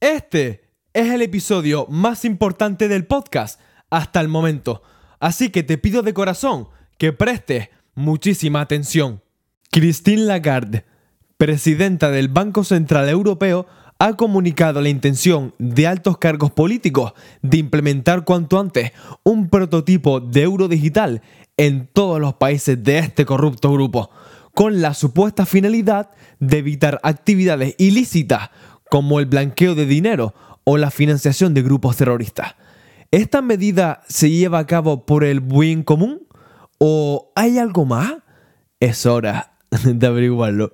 Este es el episodio más importante del podcast hasta el momento, así que te pido de corazón que prestes muchísima atención. Christine Lagarde, presidenta del Banco Central Europeo, ha comunicado la intención de altos cargos políticos de implementar cuanto antes un prototipo de euro digital en todos los países de este corrupto grupo, con la supuesta finalidad de evitar actividades ilícitas como el blanqueo de dinero o la financiación de grupos terroristas. ¿Esta medida se lleva a cabo por el bien común? ¿O hay algo más? Es hora de averiguarlo.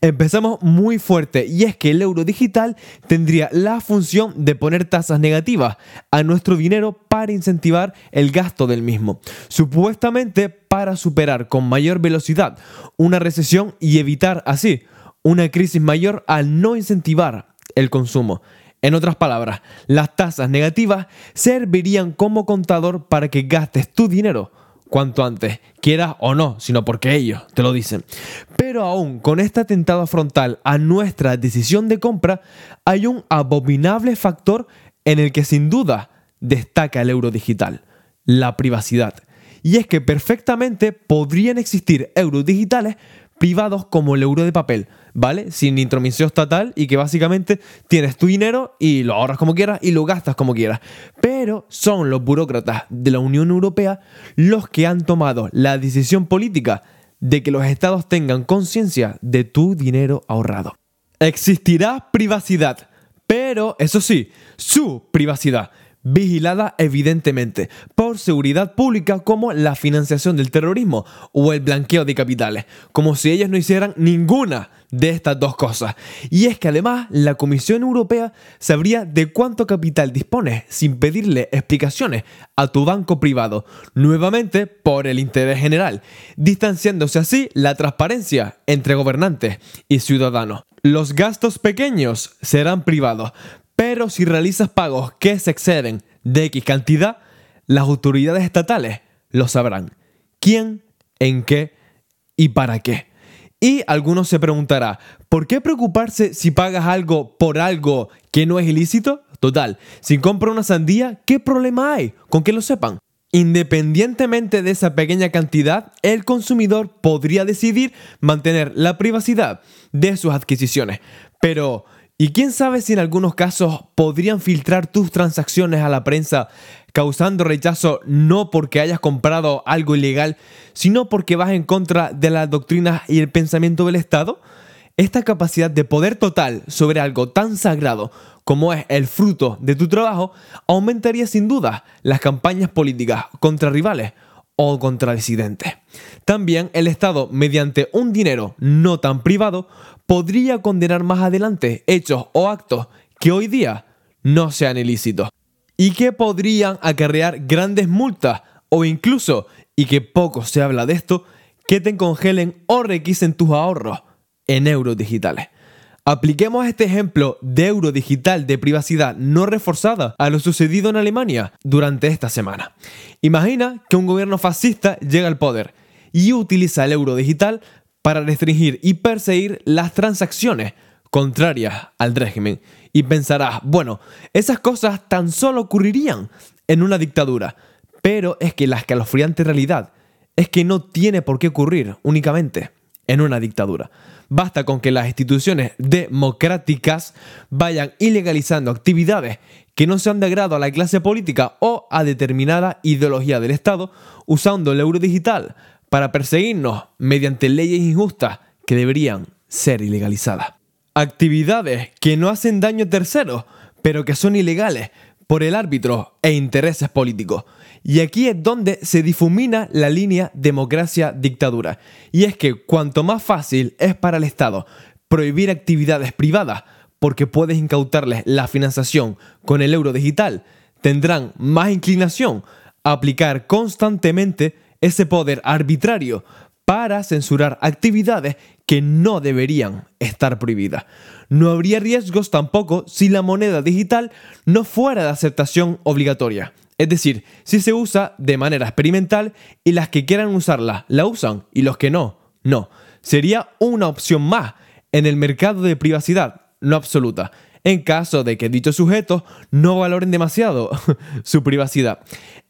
Empezamos muy fuerte y es que el euro digital tendría la función de poner tasas negativas a nuestro dinero para incentivar el gasto del mismo, supuestamente para superar con mayor velocidad una recesión y evitar así una crisis mayor al no incentivar el consumo. En otras palabras, las tasas negativas servirían como contador para que gastes tu dinero cuanto antes, quieras o no, sino porque ellos te lo dicen. Pero aún con este atentado frontal a nuestra decisión de compra, hay un abominable factor en el que sin duda destaca el euro digital, la privacidad. Y es que perfectamente podrían existir euros digitales privados como el euro de papel, ¿vale? Sin intromisión estatal y que básicamente tienes tu dinero y lo ahorras como quieras y lo gastas como quieras. Pero son los burócratas de la Unión Europea los que han tomado la decisión política de que los estados tengan conciencia de tu dinero ahorrado. Existirá privacidad, pero eso sí, su privacidad vigilada evidentemente por seguridad pública como la financiación del terrorismo o el blanqueo de capitales, como si ellos no hicieran ninguna de estas dos cosas. Y es que además la Comisión Europea sabría de cuánto capital dispones sin pedirle explicaciones a tu banco privado, nuevamente por el interés general, distanciándose así la transparencia entre gobernantes y ciudadanos. Los gastos pequeños serán privados, pero si realizas pagos que se exceden de X cantidad, las autoridades estatales lo sabrán. ¿Quién, en qué y para qué? Y algunos se preguntará, ¿por qué preocuparse si pagas algo por algo que no es ilícito? Total, si compro una sandía, ¿qué problema hay con que lo sepan? Independientemente de esa pequeña cantidad, el consumidor podría decidir mantener la privacidad de sus adquisiciones. Pero, y quién sabe si en algunos casos podrían filtrar tus transacciones a la prensa causando rechazo no porque hayas comprado algo ilegal, sino porque vas en contra de las doctrinas y el pensamiento del Estado? Esta capacidad de poder total sobre algo tan sagrado como es el fruto de tu trabajo aumentaría sin duda las campañas políticas contra rivales o contra disidentes. También el Estado, mediante un dinero no tan privado, podría condenar más adelante hechos o actos que hoy día no sean ilícitos y que podrían acarrear grandes multas o incluso, y que poco se habla de esto, que te congelen o requisen tus ahorros en euros digitales. Apliquemos este ejemplo de euro digital de privacidad no reforzada a lo sucedido en Alemania durante esta semana. Imagina que un gobierno fascista llega al poder y utiliza el euro digital para restringir y perseguir las transacciones contrarias al régimen. Y pensarás, bueno, esas cosas tan solo ocurrirían en una dictadura. Pero es que la escalofriante realidad es que no tiene por qué ocurrir únicamente en una dictadura. Basta con que las instituciones democráticas vayan ilegalizando actividades que no sean de agrado a la clase política o a determinada ideología del Estado usando el euro digital para perseguirnos mediante leyes injustas que deberían ser ilegalizadas. Actividades que no hacen daño a terceros, pero que son ilegales por el árbitro e intereses políticos. Y aquí es donde se difumina la línea democracia-dictadura. Y es que cuanto más fácil es para el Estado prohibir actividades privadas, porque puedes incautarles la financiación con el euro digital, tendrán más inclinación a aplicar constantemente ese poder arbitrario para censurar actividades que no deberían estar prohibidas. No habría riesgos tampoco si la moneda digital no fuera de aceptación obligatoria. Es decir, si se usa de manera experimental y las que quieran usarla la usan y los que no, no. Sería una opción más en el mercado de privacidad, no absoluta. En caso de que dichos sujetos no valoren demasiado su privacidad.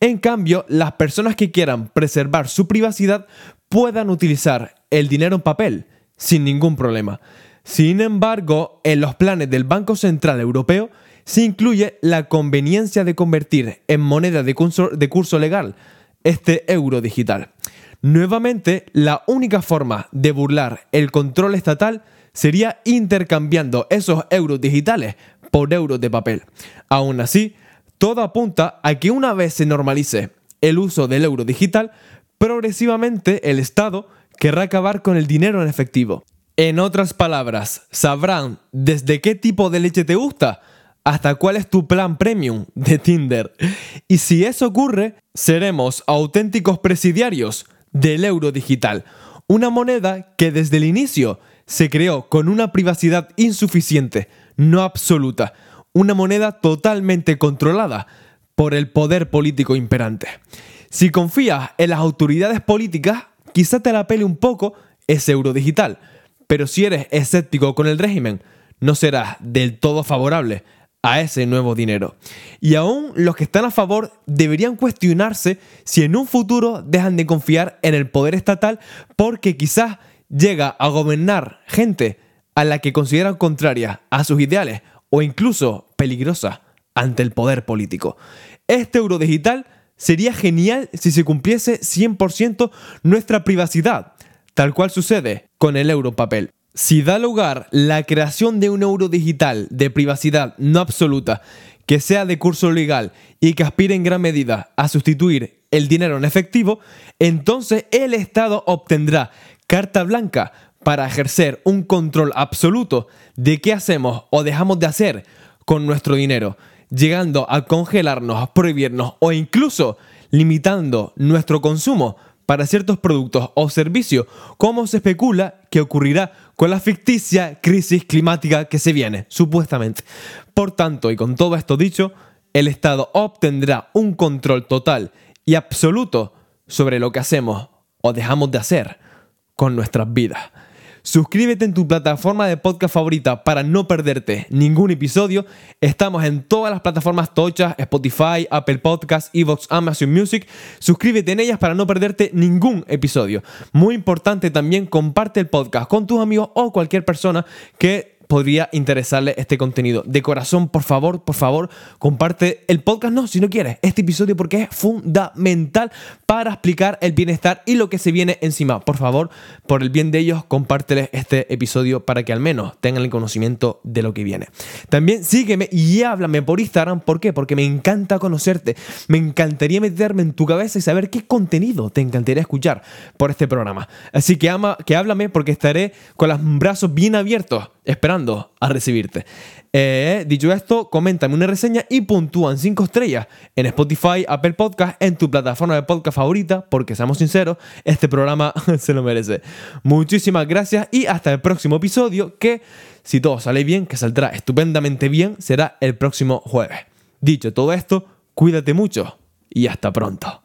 En cambio, las personas que quieran preservar su privacidad puedan utilizar el dinero en papel sin ningún problema. Sin embargo, en los planes del Banco Central Europeo se incluye la conveniencia de convertir en moneda de curso, legal este euro digital. Nuevamente, la única forma de burlar el control estatal sería intercambiando esos euros digitales por euros de papel. Aún así, todo apunta a que una vez se normalice el uso del euro digital, progresivamente el Estado querrá acabar con el dinero en efectivo. En otras palabras, sabrán desde qué tipo de leche te gusta hasta cuál es tu plan premium de Tinder. Y si eso ocurre, seremos auténticos presidiarios del euro digital, una moneda que desde el inicio se creó con una privacidad insuficiente, no absoluta, una moneda totalmente controlada por el poder político imperante. Si confías en las autoridades políticas, quizá te la pele un poco ese euro digital, pero si eres escéptico con el régimen, no serás del todo favorable a ese nuevo dinero. Y aún los que están a favor deberían cuestionarse si en un futuro dejan de confiar en el poder estatal porque quizás llega a gobernar gente a la que consideran contraria a sus ideales o incluso peligrosa ante el poder político. Este euro digital sería genial si se cumpliese 100% nuestra privacidad, tal cual sucede con el euro papel. Si da lugar la creación de un euro digital de privacidad no absoluta, que sea de curso legal y que aspire en gran medida a sustituir el dinero en efectivo, entonces el Estado obtendrá carta blanca para ejercer un control absoluto de qué hacemos o dejamos de hacer con nuestro dinero, llegando a congelarnos, a prohibirnos o incluso limitando nuestro consumo para ciertos productos o servicios, como se especula que ocurrirá con la ficticia crisis climática que se viene, supuestamente. Por tanto, y con todo esto dicho, el Estado obtendrá un control total y absoluto sobre lo que hacemos o dejamos de hacer con nuestras vidas. Suscríbete en tu plataforma de podcast favorita para no perderte ningún episodio. Estamos en todas las plataformas tochas, Spotify, Apple Podcasts, Evox, Amazon Music. Suscríbete en ellas para no perderte ningún episodio. Muy importante también, comparte el podcast con tus amigos o cualquier persona que podría interesarle este contenido. De corazón, por favor, por favor, comparte el podcast, no, si no quieres, este episodio porque es fundamental para explicar el bienestar y lo que se viene encima. Por favor, por el bien de ellos, compárteles este episodio para que al menos tengan el conocimiento de lo que viene. También sígueme y háblame por Instagram. ¿Por qué? Porque me encanta conocerte. Me encantaría meterme en tu cabeza y saber qué contenido te encantaría escuchar por este programa. Así que, ama, que háblame porque estaré con los brazos bien abiertos a recibirte. Eh, dicho esto, coméntame una reseña y puntúan 5 estrellas en Spotify, Apple Podcast, en tu plataforma de podcast favorita, porque seamos sinceros, este programa se lo merece. Muchísimas gracias y hasta el próximo episodio que, si todo sale bien, que saldrá estupendamente bien, será el próximo jueves. Dicho todo esto, cuídate mucho y hasta pronto.